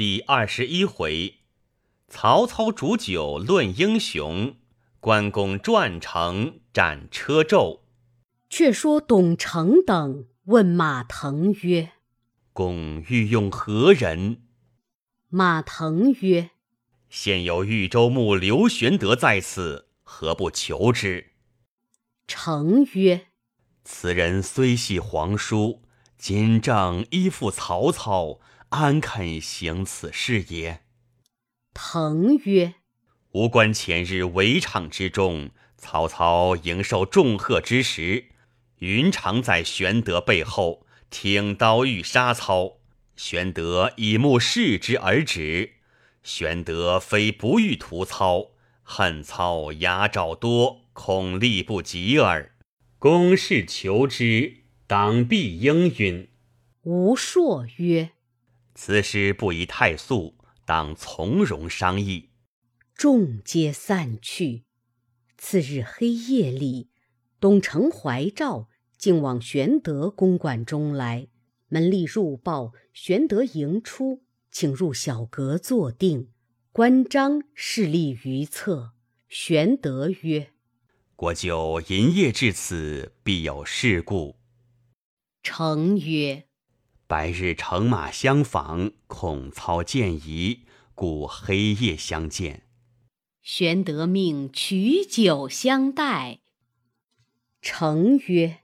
第二十一回，曹操煮酒论英雄，关公转城斩车胄。却说董承等问马腾曰：“公欲用何人？”马腾曰：“现有豫州牧刘玄德在此，何不求之？”承曰：“此人虽系皇叔，今正依附曹操，安肯行此事也？”腾曰：“吾观前日围场之中，曹操迎受重贺之时。”云长在玄德背后挺刀欲杀操，玄德以目视之而止。玄德非不欲屠操，恨操牙爪多，恐力不及耳。公事求之，当必应允。吴硕曰：“此事不宜太速，当从容商议。”众皆散去。次日黑夜里，董承怀诏。竟往玄德公馆中来，门吏入报，玄德迎出，请入小阁坐定。关张侍立于侧。玄德曰：“国舅营夜至此，必有事故。”成曰：“白日乘马相访，恐操见疑，故黑夜相见。”玄德命取酒相待。成曰。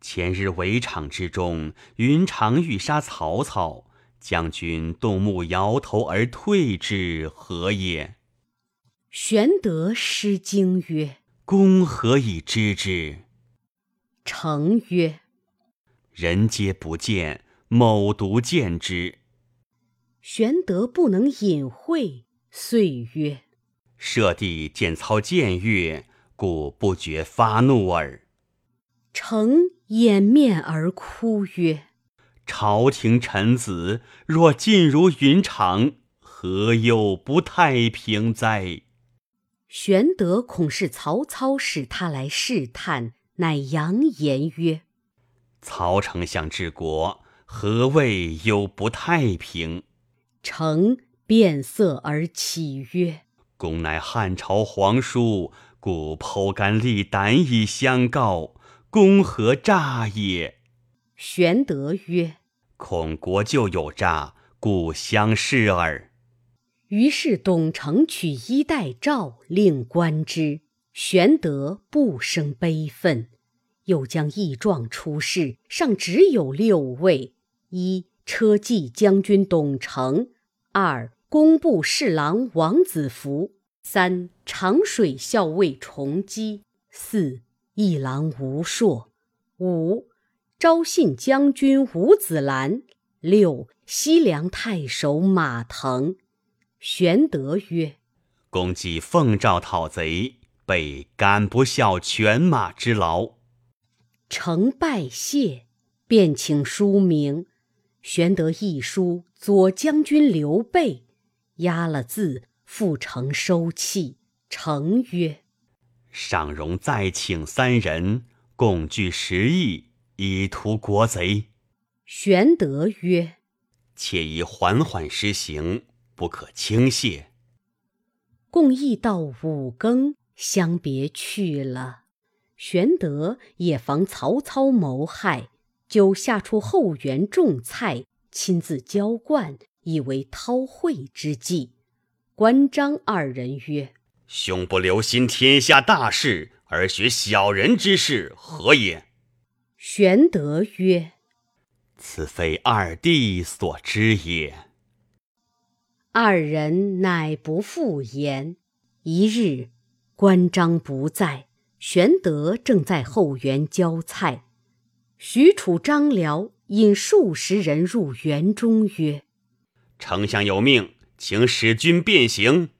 前日围场之中，云长欲杀曹操，将军动目摇头而退之，何也？玄德失惊曰：“公何以知之？”成曰：“人皆不见，某独见之。”玄德不能隐晦，遂曰：“舍弟见操僭越，故不觉发怒耳。”成。掩面而哭曰：“朝廷臣子若尽如云长，何忧不太平哉？”玄德恐是曹操使他来试探，乃扬言曰：“曹丞相治国，何谓有不太平？”成变色而起曰：“公乃汉朝皇叔，故剖肝沥胆以相告。”公何诈也？玄德曰：“恐国舅有诈，故相视耳。”于是董承取衣带诏，令观之。玄德不生悲愤，又将异状出示，上只有六位：一车骑将军董承，二工部侍郎王子服，三长水校尉崇基，四。一郎吴硕，五昭信将军吴子兰，六西凉太守马腾。玄德曰：“公既奉诏讨贼，备敢不效犬马之劳。”承拜谢，便请书名。玄德一书左将军刘备，押了字，复成收讫。承曰。尚容再请三人，共聚十亿，以图国贼。玄德曰：“且宜缓缓施行，不可轻泄。”共议到五更，相别去了。玄德也防曹操谋害，就下出后园种菜，亲自浇灌，以为韬晦之计。关张二人曰：兄不留心天下大事，而学小人之事，何也？玄德曰：“此非二弟所知也。”二人乃不复言。一日，关张不在，玄德正在后园浇菜。许褚、张辽引数十人入园中，曰：“丞相有命，请使君便行。”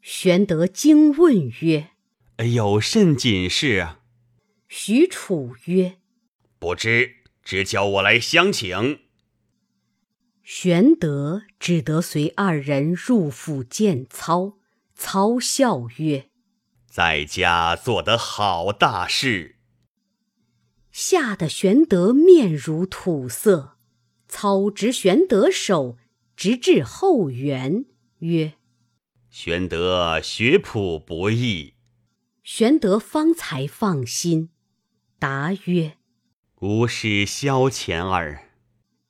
玄德惊问曰：“有甚紧事啊？”许褚曰：“不知，只叫我来相请。”玄德只得随二人入府见操。操笑曰：“在家做得好大事。”吓得玄德面如土色。操执玄德手，直至后园，曰：“玄德学朴不易。”玄德方才放心，答曰：“吾师萧乾耳。”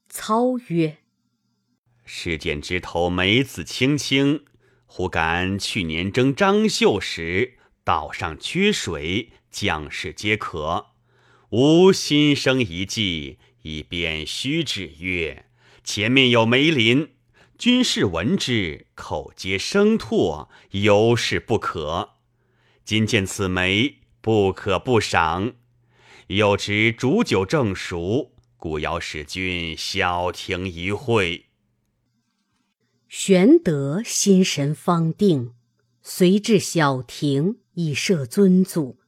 操曰：“世间枝头梅子青青，忽感去年征张绣时，岛上缺水，将士皆渴。吾心生一计，以便虚指曰：前面有梅林，军士闻之，口皆生唾，犹是不可。今见此梅，不可不赏。又知煮酒正熟，故邀使君小停一会。玄德心神方定，随至小亭，以设尊祖，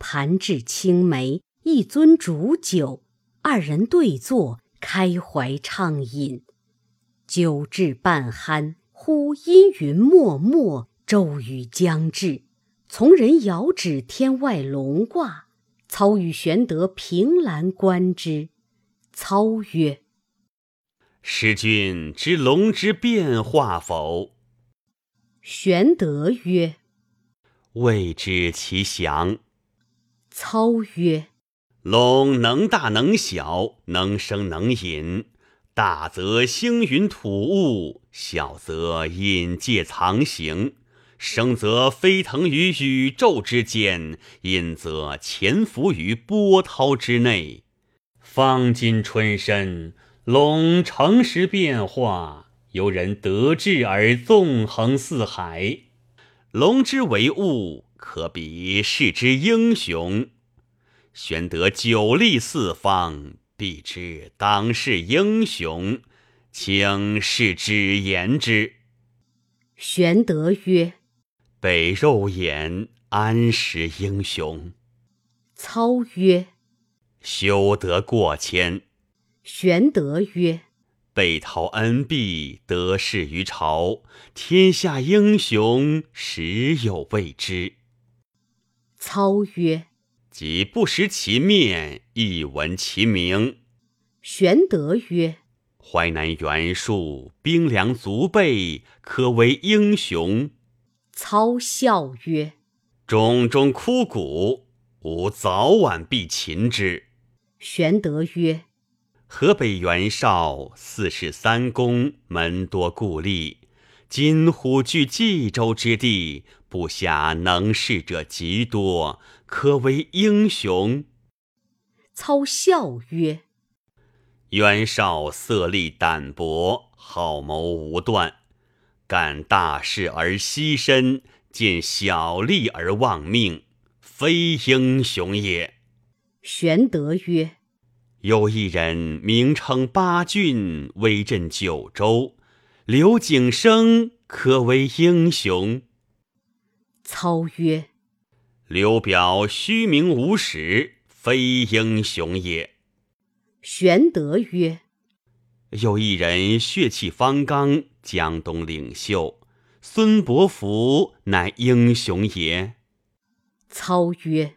盘置青梅。一樽煮酒，二人对坐，开怀畅饮。酒至半酣，忽阴云漠漠，骤雨将至。从人遥指天外龙卦，操与玄德凭栏观之。操曰：“师君知龙之变化否？”玄德曰：“未知其详。”操曰：龙能大能小，能生能隐。大则星云吐雾，小则隐介藏形。生则飞腾于宇宙之间，隐则潜伏于波涛之内。方今春深，龙乘时变化，由人得志而纵横四海。龙之为物，可比世之英雄。玄德久立四方，必知当世英雄，请示之言之。玄德曰：“北肉眼，安识英雄？”操曰：“修得过谦。”玄德曰：“北讨恩必得势于朝，天下英雄实有未知。”操曰：即不识其面，亦闻其名。玄德曰：“淮南袁术，兵粮足备，可为英雄。”操笑曰：“冢中枯骨，吾早晚必擒之。”玄德曰：“河北袁绍，四世三公，门多故吏，今虎踞冀州之地，部下能事者极多。”可为英雄。操笑曰：“袁绍色厉胆薄，好谋无断，干大事而牺身，见小利而忘命，非英雄也。”玄德曰：“有一人名称八郡，威震九州，刘景升可为英雄。”操曰：刘表虚名无实，非英雄也。玄德曰：“有一人血气方刚，江东领袖，孙伯符乃英雄也。”操曰：“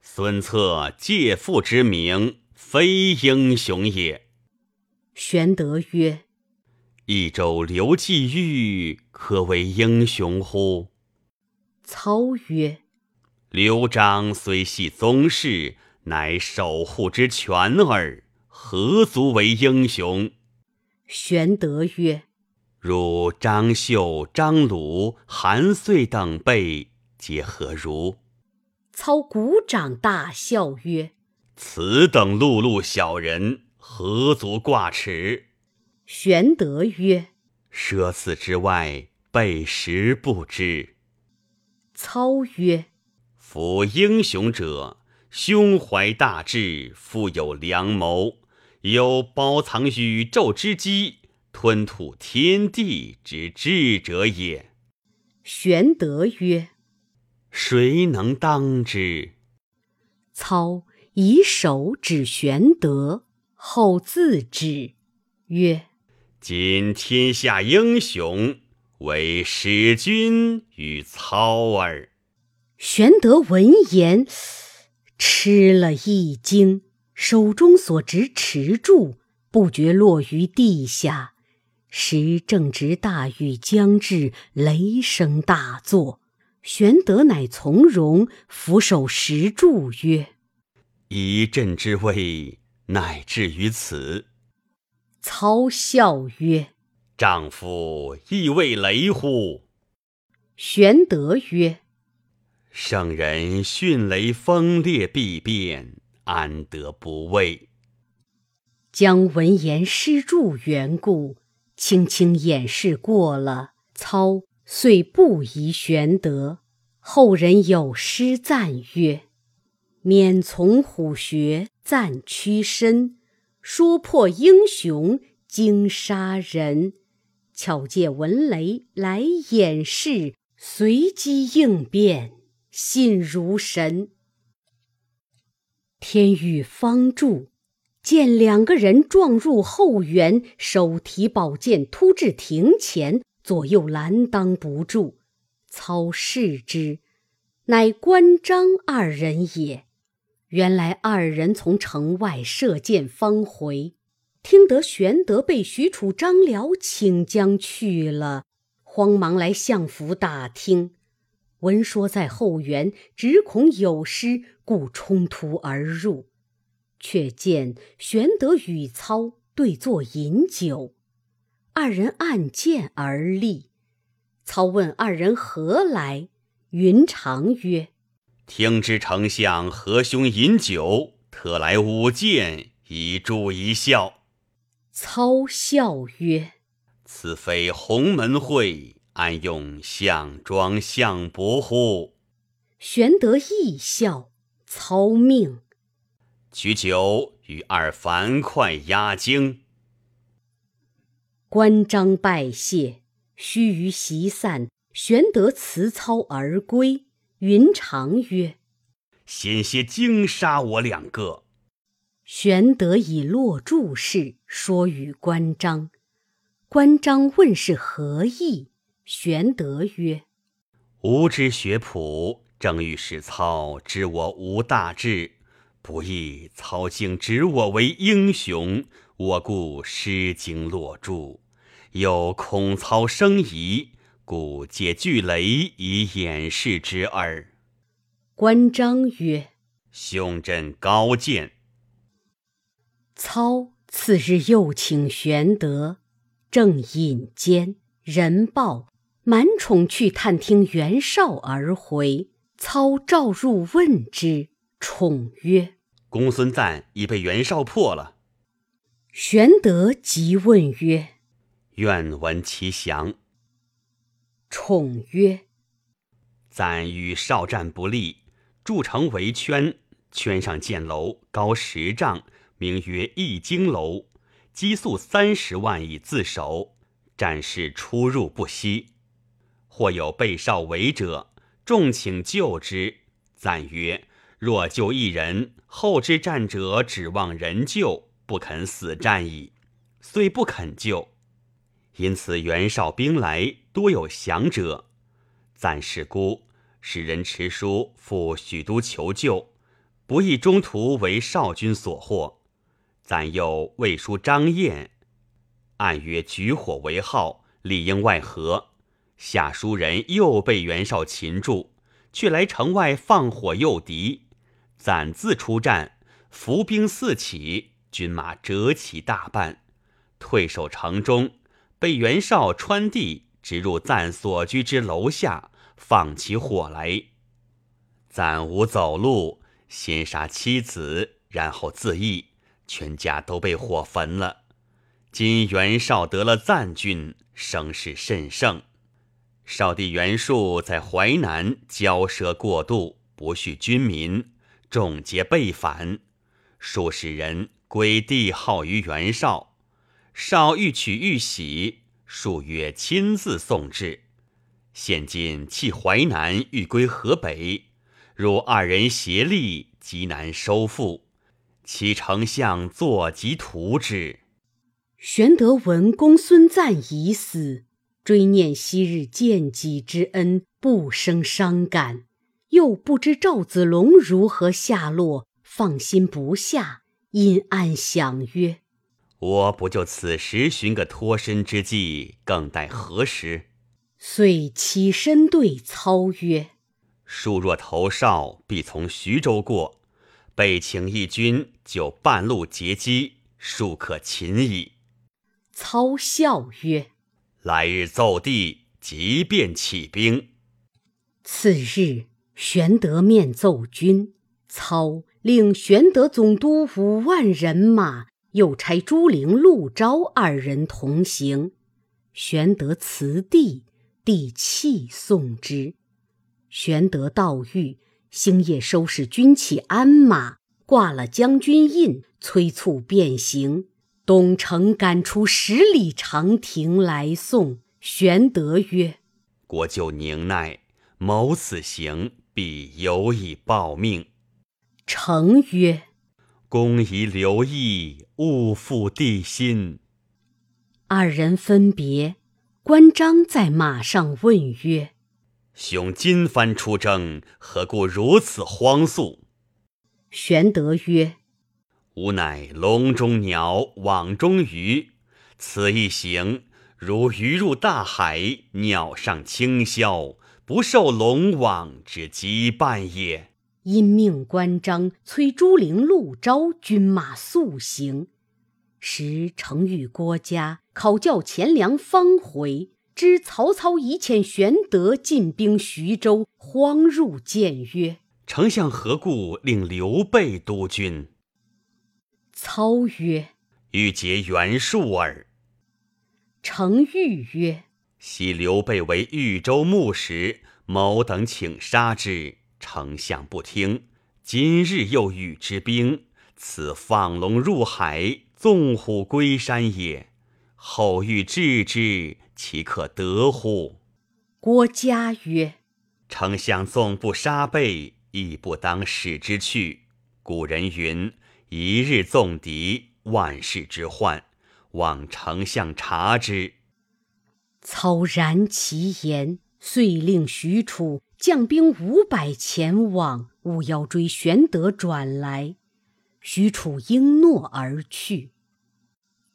孙策借父之名，非英雄也。”玄德曰：“益州刘季玉可为英雄乎？”操曰：刘璋虽系宗室，乃守护之权耳，何足为英雄？玄德曰：“如张绣、张鲁、韩遂等辈，皆何如？”操鼓掌大笑曰：“此等碌碌小人，何足挂齿？”玄德曰：“舍此之外，备实不知。”操曰：夫英雄者，胸怀大志，富有良谋，有包藏宇宙之机，吞吐天地之智者也。玄德曰：“谁能当之？”操以手指玄德，后自指，曰：“今天下英雄，唯使君与操耳。”玄德闻言，吃了一惊，手中所执持柱不觉落于地下，时正值大雨将至，雷声大作。玄德乃从容，俯首石柱曰：“一朕之位，乃至于此。”操笑曰：“丈夫亦未雷乎？”玄德曰：“圣人迅雷风烈必变，安得不畏？”将闻言施助缘故。轻轻掩饰过了，操遂不疑玄德。后人有诗赞曰：“免从虎穴暂屈身，说破英雄惊杀人。巧借文雷来掩饰，随机应变信如神。”天欲方住。见两个人撞入后园，手提宝剑突至庭前，左右拦当不住。操视之，乃关张二人也。原来二人从城外射箭方回，听得玄德被许褚、张辽请将去了，慌忙来相府打听，闻说在后园，只恐有失，故冲突而入。却见玄德与操对坐饮酒，二人按剑而立。操问二人何来，云长曰：“听知丞相和兄饮酒，特来舞剑以助一笑。”操笑曰：“此非鸿门会，安用项庄项伯乎？”玄德亦笑。操命。取酒与二樊哙压惊，关张拜谢，须臾席散，玄德辞操而归。云长曰：“险些惊杀我两个。”玄德以落注事说与关张，关张问是何意，玄德曰：“吾之学谱，正欲使操知我无大志。”不意操竟指我为英雄，我故失经落注，又恐操生疑，故借巨雷以掩饰之耳。关张曰：“兄朕高见。”操次日又请玄德，正饮间，人报满宠去探听袁绍而回。操召入问之。宠曰：“公孙瓒已被袁绍破了。”玄德即问曰：“愿闻其详。”宠曰：“赞与绍战不利，筑城围圈，圈上建楼，高十丈，名曰易经楼，积粟三十万以自守，战士出入不息。或有被少围者，众请救之。赞曰。”若救一人，后之战者指望人救，不肯死战矣。遂不肯救，因此袁绍兵来，多有降者。赞是孤，使人持书赴许都求救，不意中途为少军所获。赞又魏书张燕，暗约举火为号，里应外合。下书人又被袁绍擒住，却来城外放火诱敌。暂自出战，伏兵四起，军马折起大半，退守城中，被袁绍穿地直入暂所居之楼下，放起火来。暂无走路，先杀妻子，然后自缢，全家都被火焚了。今袁绍得了赞军，声势甚盛。少帝袁术在淮南骄奢过度，不恤军民。众皆被反，数十人归帝号于袁绍。绍欲取玉玺，数月亲自送至。现今弃淮南，欲归河北。如二人协力，极难收复。其丞相坐及图之。玄德闻公孙瓒已死，追念昔日见己之恩，不生伤感。又不知赵子龙如何下落，放心不下，因暗想曰：“我不就此时寻个脱身之计，更待何时？遂起身对操曰：“树若投绍，必从徐州过，备请一军，就半路截击，树可擒矣。”操笑曰：“来日奏帝，即便起兵。”次日，玄德面奏军，操令玄德总督五万人马。又差朱灵、陆昭二人同行。玄德辞帝，帝泣送之。玄德到狱，星夜收拾军器鞍马，挂了将军印，催促便行。董承赶出十里长亭来送。玄德曰：“国舅宁耐，谋此行，必有以报命。”承曰。公宜留意，勿负帝心。二人分别，关张在马上问曰：“兄今番出征，何故如此慌速？”玄德曰：“吾乃笼中鸟，网中鱼。此一行，如鱼入大海，鸟上清霄，不受龙网之羁绊也。”因命关张催朱灵、陆昭军马速行。时程昱、郭嘉考教钱粮方回，知曹操已遣玄德进兵徐州，慌入谏曰：“丞相何故令刘备督军？”操曰：“欲结袁术耳。”程昱曰：“昔刘备为豫州牧时，某等请杀之。”丞相不听，今日又与之兵，此放龙入海，纵虎归山也。后欲制之，岂可得乎？郭嘉曰：“丞相纵不杀备，亦不当使之去。古人云：‘一日纵敌，万世之患。’望丞相察之。”操然其言，遂令许褚。将兵五百前往，勿要追玄德转来。许褚应诺而去。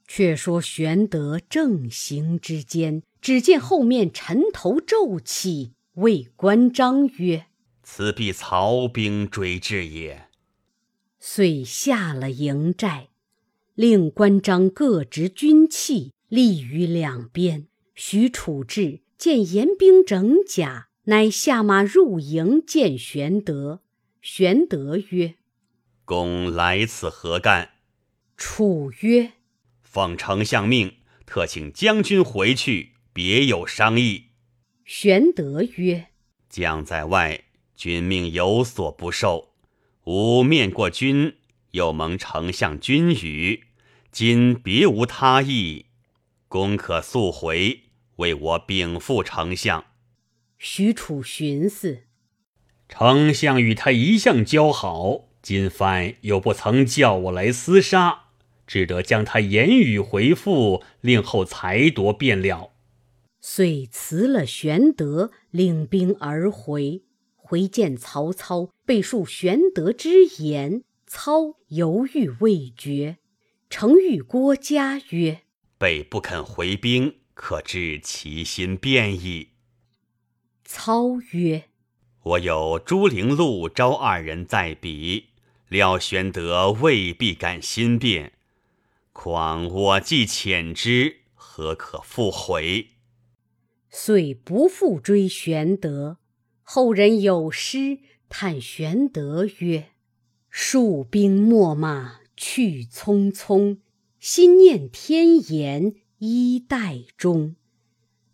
却说玄德正行之间，只见后面尘头骤起，谓关张曰：“此必曹兵追至也。”遂下了营寨，令关张各执军器，立于两边。许褚至，见严兵整甲。乃下马入营见玄德。玄德曰：“公来此何干？”楚曰：“奉丞相命，特请将军回去，别有商议。”玄德曰：“将在外，君命有所不受。吾面过君，又蒙丞相君语，今别无他意，公可速回，为我禀赋丞相。”许褚寻思，丞相与他一向交好，今番又不曾叫我来厮杀，只得将他言语回复，令后裁夺便了。遂辞了玄德，领兵而回。回见曹操，备述玄德之言，操犹豫未决。程昱、郭嘉曰：“备不肯回兵，可知其心变矣。”操曰：“我有朱灵、陆昭二人在彼，料玄德未必敢心变。况我既遣之，何可复回？”遂不复追玄德。后人有诗叹玄德曰：“戍兵秣马去匆匆，心念天颜衣带中。”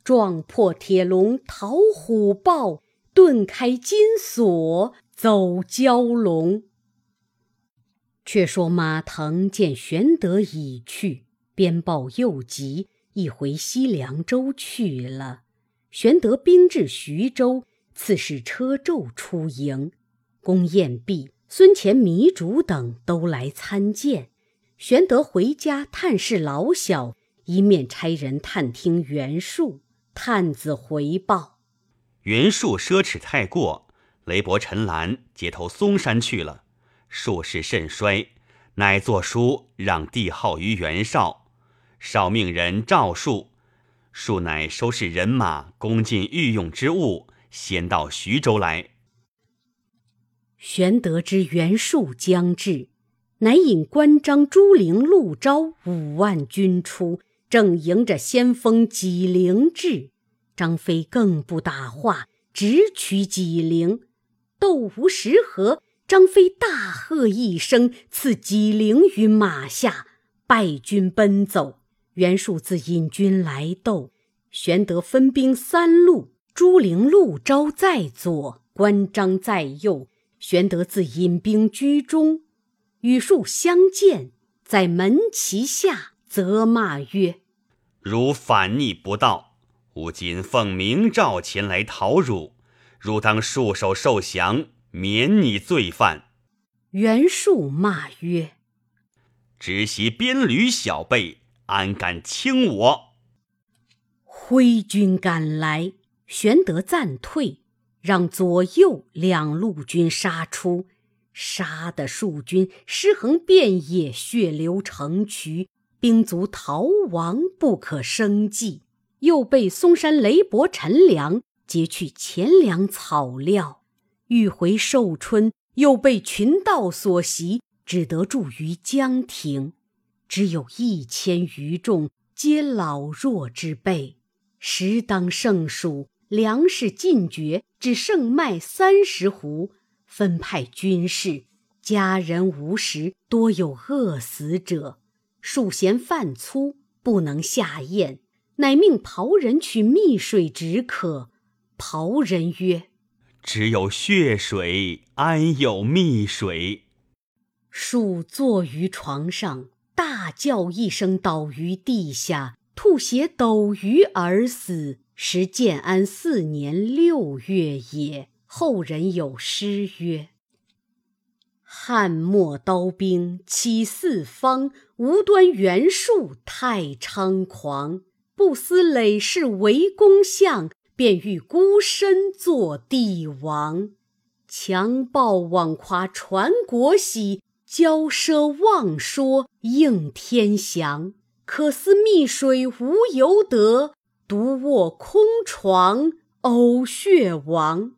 撞破铁笼逃虎豹，顿开金锁走蛟龙。却说马腾见玄德已去，鞭报又急，亦回西凉州去了。玄德兵至徐州，刺史车胄出迎，公宴毕，孙乾、糜竺等都来参见。玄德回家探视老小，一面差人探听袁术。探子回报：袁术奢侈太过，雷伯、陈兰结投嵩山去了。术势甚衰，乃作书让帝号于袁绍，少命人召术，术乃收拾人马，攻进御用之物，先到徐州来。玄德知袁术将至，乃引关张、朱灵、陆昭五万军出，正迎着先锋纪灵至。张飞更不打话，直取纪灵。斗无十合，张飞大喝一声，刺纪灵于马下，败军奔走。袁术自引军来斗，玄德分兵三路，朱灵、陆昭在左，关张在右。玄德自引兵居中，与术相见，在门旗下责骂曰：“汝反逆不道，吾今奉明诏前来讨汝，汝当束手受降，免你罪犯。”袁术骂曰：“直袭边旅小辈，安敢轻我？”挥军赶来，玄德暂退。让左右两路军杀出，杀得数军尸横遍野，血流成渠，兵卒逃亡不可生计。又被嵩山雷伯、陈粮劫去钱粮草料，欲回寿春，又被群盗所袭，只得住于江亭。只有一千余众，皆老弱之辈，实当胜数。粮食尽绝，只剩麦三十斛。分派军士，家人无食，多有饿死者。数嫌饭粗，不能下咽，乃命袍人取蜜水止渴。袍人曰：“只有血水，安有蜜水？”树坐于床上，大叫一声，倒于地下，吐血斗鱼而死。时建安四年六月也。后人有诗曰：“汉末刀兵起四方，无端袁术太猖狂。不思累世为公相，便欲孤身做帝王。强暴妄夸传国玺，骄奢妄说应天祥。可思蜜水无由得。”独卧空床呕血亡。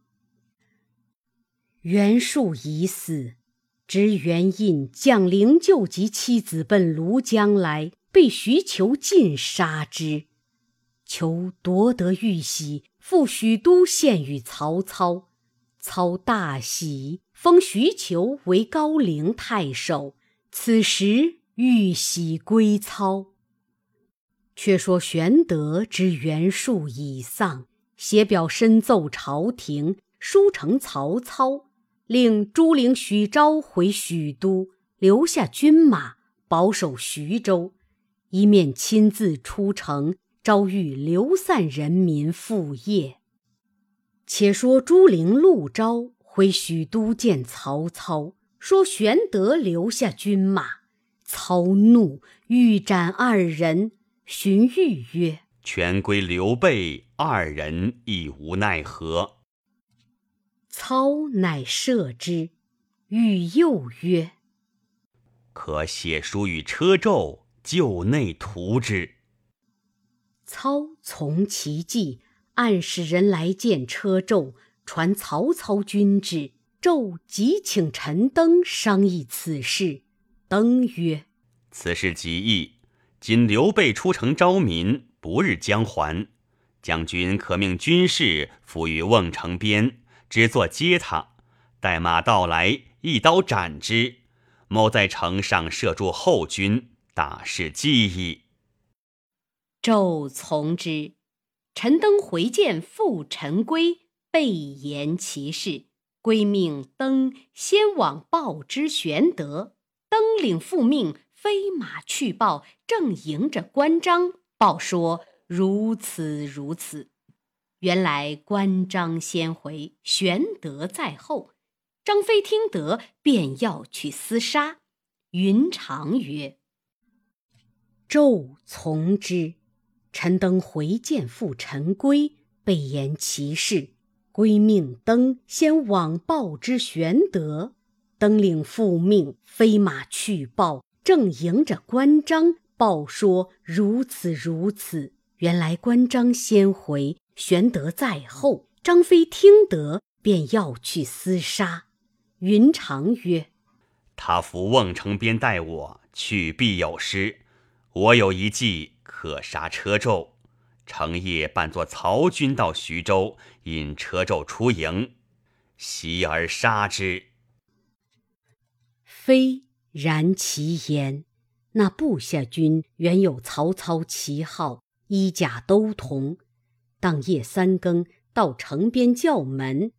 袁术已死，知袁印将灵柩及妻子奔庐江来，被徐求尽杀之。求夺得玉玺，赴许都献与曹操。操大喜，封徐求为高陵太守。此时玉玺归操。却说玄德知袁术已丧，写表申奏朝廷，书呈曹操，令朱灵、许昭回许都，留下军马保守徐州，一面亲自出城招谕流散人民复业。且说朱灵、陆昭回许都见曹操，说玄德留下军马，操怒，欲斩二人。荀彧曰：“权归刘备二人，亦无奈何。”操乃射之。彧又曰：“可写书与车胄，就内图之。”操从其计，暗使人来见车胄，传曹操军旨。胄即请陈登商议此事。登曰：“此事极易。”今刘备出城招民，不日将还。将军可命军士伏于瓮城边，只作接他。待马到来，一刀斩之。某在城上设住后军，大事既矣。纣从之。陈登回见父陈规，备言其事。规命登先往报之玄德。登领复命。飞马去报，正迎着关张，报说如此如此。原来关张先回，玄德在后。张飞听得，便要去厮杀。云长曰：“纣从之。”陈登回见父陈规，备言其事。规命登先往报之玄德。登领复命，飞马去报。正迎着关张，报说如此如此。原来关张先回，玄德在后。张飞听得，便要去厮杀。云长曰：“他伏瓮城边待我，去必有失。我有一计，可杀车胄。成夜扮作曹军到徐州，引车胄出营，袭而杀之。”非然其言。那部下军原有曹操旗号，衣甲都同。当夜三更。到城边叫门，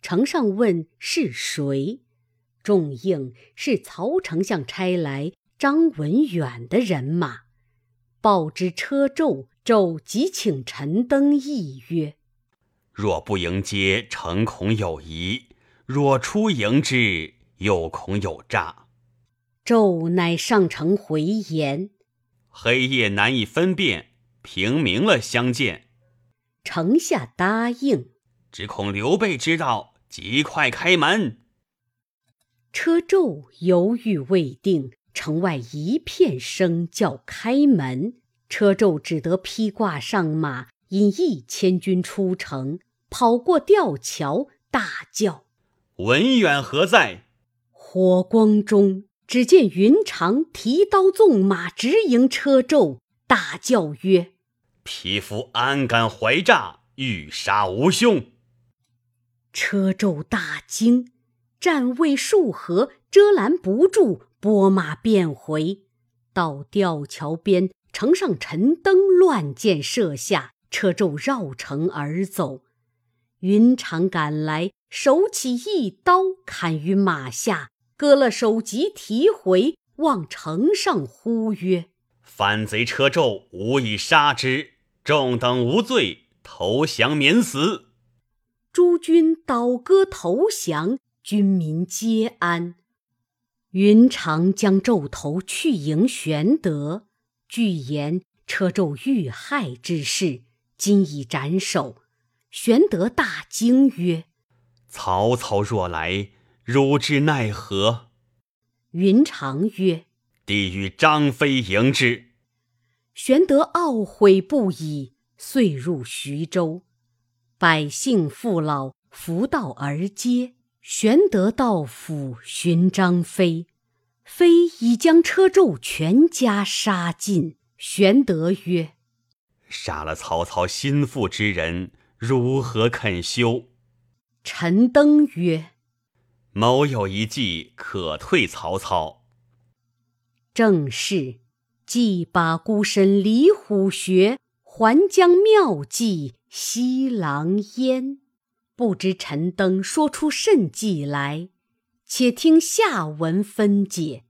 城上问是谁，众应是曹丞相差来张文远的人马。报之车胄，胄即请陈登议曰：“若不迎接，诚恐有疑；若出迎之，又恐有诈。”胄乃上城回言：“黑夜难以分辨，平明了相见。”城下答应，只恐刘备知道，即快开门。车胄犹豫未定，城外一片声叫开门。车胄只得披挂上马，引一千军出城，跑过吊桥，大叫：“文远何在？”火光中，只见云长提刀纵马，直迎车胄，大叫曰：匹夫安敢怀诈，欲杀吾兄！车胄大惊，战未数合，遮拦不住，拨马便回。到吊桥边，城上陈灯乱箭射下，车胄绕城而走。云长赶来，手起一刀，砍于马下，割了首级，提回，望城上呼曰。反贼车胄，吾以杀之。众等无罪，投降免死。诸军倒戈投降，军民皆安。云长将胄头去迎玄德，据言车胄遇害之事，今已斩首。玄德大惊曰：“曹操若来，汝之奈何？”云长曰：“弟与张飞迎之。”玄德懊悔不已，遂入徐州。百姓父老扶道而接。玄德到府寻张飞，飞已将车胄全家杀尽。玄德曰：“杀了曹操心腹之人，如何肯休？”陈登曰：“某有一计，可退曹操。”正是。既把孤身离虎穴，还将妙计吸狼烟。不知陈登说出甚计来，且听下文分解。